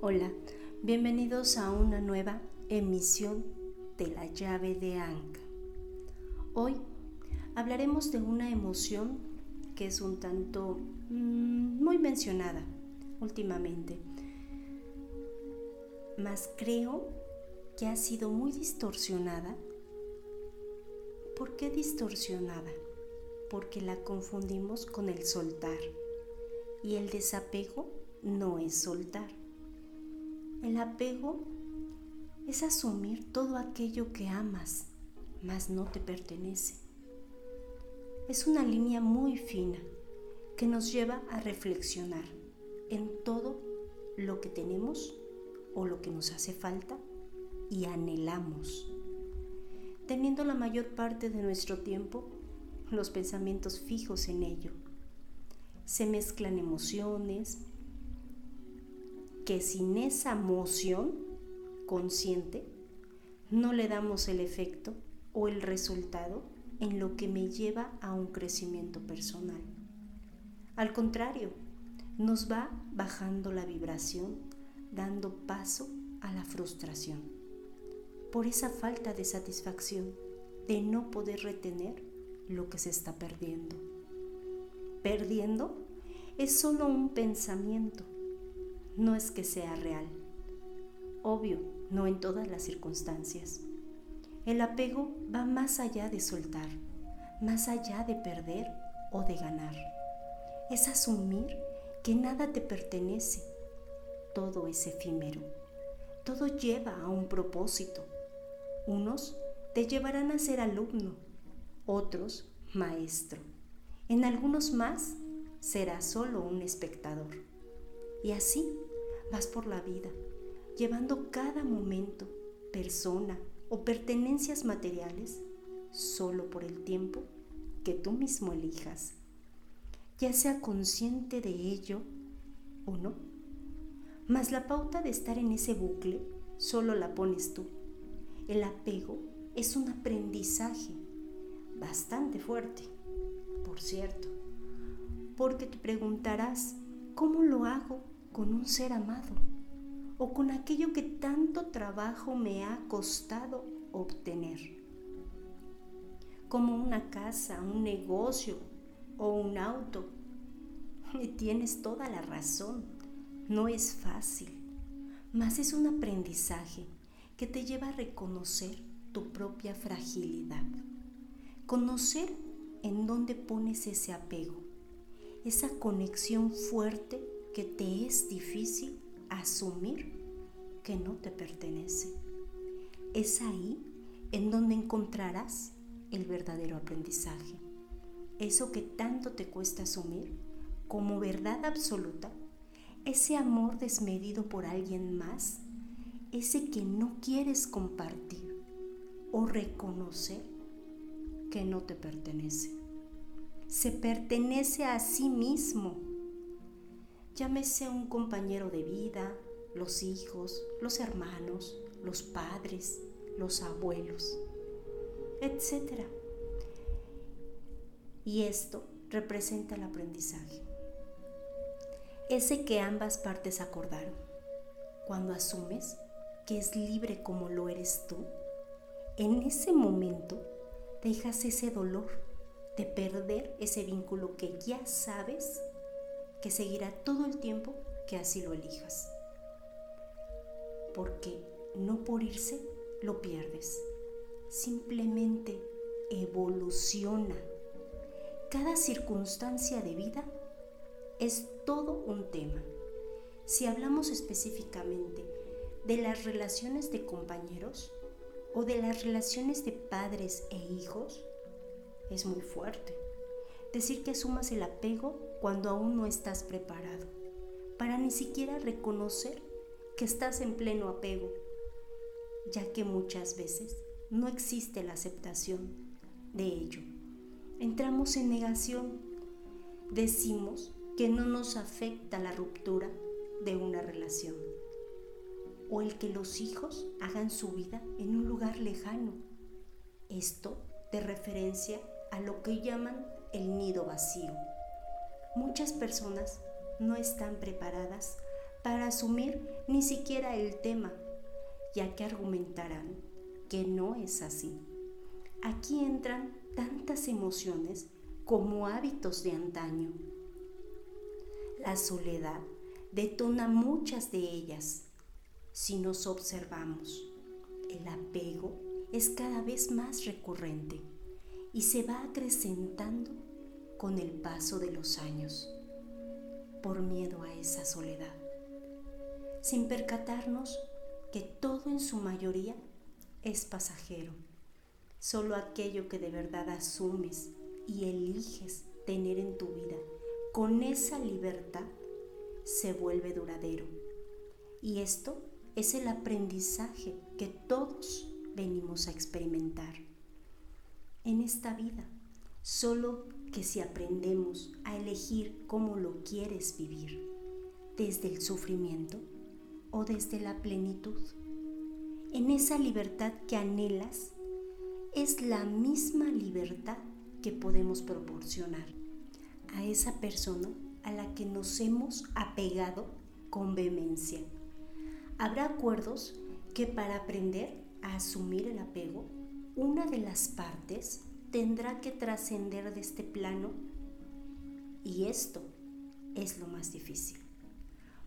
Hola, bienvenidos a una nueva emisión de la llave de Anka. Hoy hablaremos de una emoción que es un tanto mm, muy mencionada últimamente, mas creo que ha sido muy distorsionada. ¿Por qué distorsionada? Porque la confundimos con el soltar y el desapego no es soltar el apego es asumir todo aquello que amas, mas no te pertenece. Es una línea muy fina que nos lleva a reflexionar en todo lo que tenemos o lo que nos hace falta y anhelamos, teniendo la mayor parte de nuestro tiempo los pensamientos fijos en ello. Se mezclan emociones, que sin esa moción consciente no le damos el efecto o el resultado en lo que me lleva a un crecimiento personal. Al contrario, nos va bajando la vibración, dando paso a la frustración. Por esa falta de satisfacción, de no poder retener lo que se está perdiendo. Perdiendo es solo un pensamiento no es que sea real. Obvio, no en todas las circunstancias. El apego va más allá de soltar, más allá de perder o de ganar. Es asumir que nada te pertenece. Todo es efímero. Todo lleva a un propósito. Unos te llevarán a ser alumno, otros maestro. En algunos más serás solo un espectador. Y así vas por la vida, llevando cada momento, persona o pertenencias materiales solo por el tiempo que tú mismo elijas, ya sea consciente de ello o no. Mas la pauta de estar en ese bucle solo la pones tú. El apego es un aprendizaje bastante fuerte, por cierto, porque te preguntarás, ¿cómo lo hago con un ser amado o con aquello que tanto trabajo me ha costado obtener. Como una casa, un negocio o un auto. Y tienes toda la razón, no es fácil, mas es un aprendizaje que te lleva a reconocer tu propia fragilidad. Conocer en dónde pones ese apego, esa conexión fuerte que te es difícil asumir que no te pertenece. Es ahí en donde encontrarás el verdadero aprendizaje. Eso que tanto te cuesta asumir como verdad absoluta, ese amor desmedido por alguien más, ese que no quieres compartir o reconocer que no te pertenece. Se pertenece a sí mismo llámese un compañero de vida, los hijos, los hermanos, los padres, los abuelos, etc. Y esto representa el aprendizaje. Ese que ambas partes acordaron. Cuando asumes que es libre como lo eres tú, en ese momento dejas ese dolor de perder ese vínculo que ya sabes que seguirá todo el tiempo que así lo elijas. Porque no por irse lo pierdes, simplemente evoluciona. Cada circunstancia de vida es todo un tema. Si hablamos específicamente de las relaciones de compañeros o de las relaciones de padres e hijos, es muy fuerte. Decir que asumas el apego cuando aún no estás preparado, para ni siquiera reconocer que estás en pleno apego, ya que muchas veces no existe la aceptación de ello. Entramos en negación, decimos que no nos afecta la ruptura de una relación o el que los hijos hagan su vida en un lugar lejano. Esto de referencia a lo que llaman el nido vacío. Muchas personas no están preparadas para asumir ni siquiera el tema, ya que argumentarán que no es así. Aquí entran tantas emociones como hábitos de antaño. La soledad detona muchas de ellas si nos observamos. El apego es cada vez más recurrente y se va acrecentando con el paso de los años por miedo a esa soledad, sin percatarnos que todo en su mayoría es pasajero. Solo aquello que de verdad asumes y eliges tener en tu vida con esa libertad se vuelve duradero. Y esto es el aprendizaje que todos venimos a experimentar. En esta vida, solo que si aprendemos a elegir cómo lo quieres vivir, desde el sufrimiento o desde la plenitud, en esa libertad que anhelas, es la misma libertad que podemos proporcionar a esa persona a la que nos hemos apegado con vehemencia. Habrá acuerdos que para aprender a asumir el apego, una de las partes tendrá que trascender de este plano y esto es lo más difícil,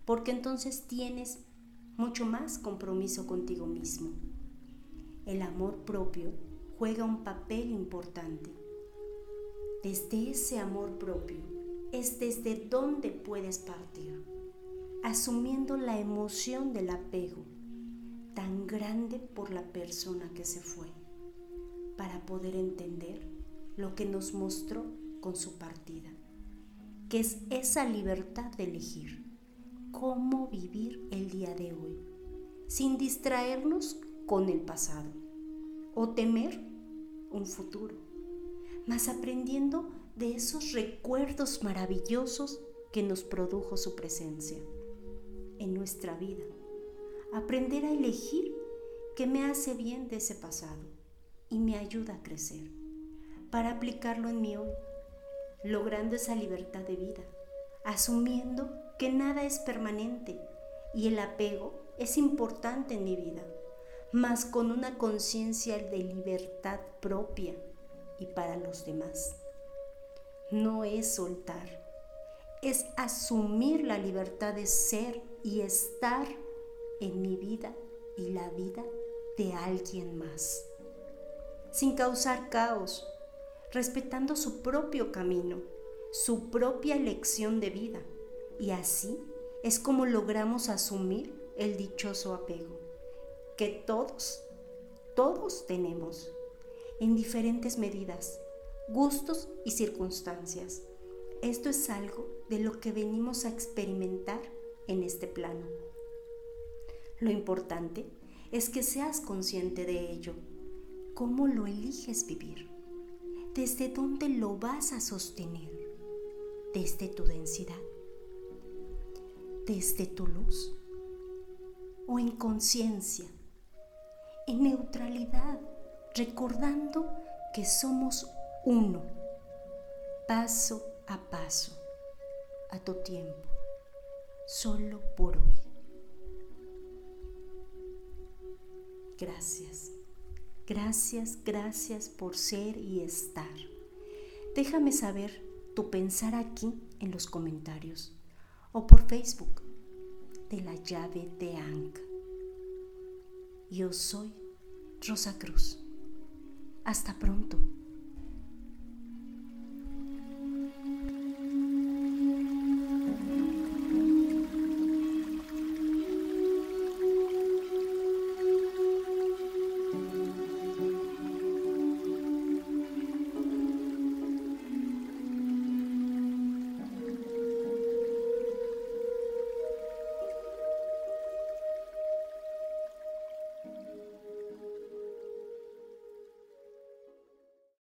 porque entonces tienes mucho más compromiso contigo mismo. El amor propio juega un papel importante. Desde ese amor propio es desde donde puedes partir, asumiendo la emoción del apego tan grande por la persona que se fue para poder entender lo que nos mostró con su partida, que es esa libertad de elegir cómo vivir el día de hoy, sin distraernos con el pasado o temer un futuro, más aprendiendo de esos recuerdos maravillosos que nos produjo su presencia en nuestra vida. Aprender a elegir qué me hace bien de ese pasado y me ayuda a crecer, para aplicarlo en mi hoy, logrando esa libertad de vida, asumiendo que nada es permanente y el apego es importante en mi vida, mas con una conciencia de libertad propia y para los demás. No es soltar, es asumir la libertad de ser y estar en mi vida y la vida de alguien más sin causar caos, respetando su propio camino, su propia elección de vida. Y así es como logramos asumir el dichoso apego, que todos, todos tenemos, en diferentes medidas, gustos y circunstancias. Esto es algo de lo que venimos a experimentar en este plano. Lo importante es que seas consciente de ello cómo lo eliges vivir, desde dónde lo vas a sostener, desde tu densidad, desde tu luz o en conciencia, en neutralidad, recordando que somos uno, paso a paso, a tu tiempo, solo por hoy. Gracias. Gracias, gracias por ser y estar. Déjame saber tu pensar aquí en los comentarios o por Facebook de la llave de Ankh. Yo soy Rosa Cruz. Hasta pronto.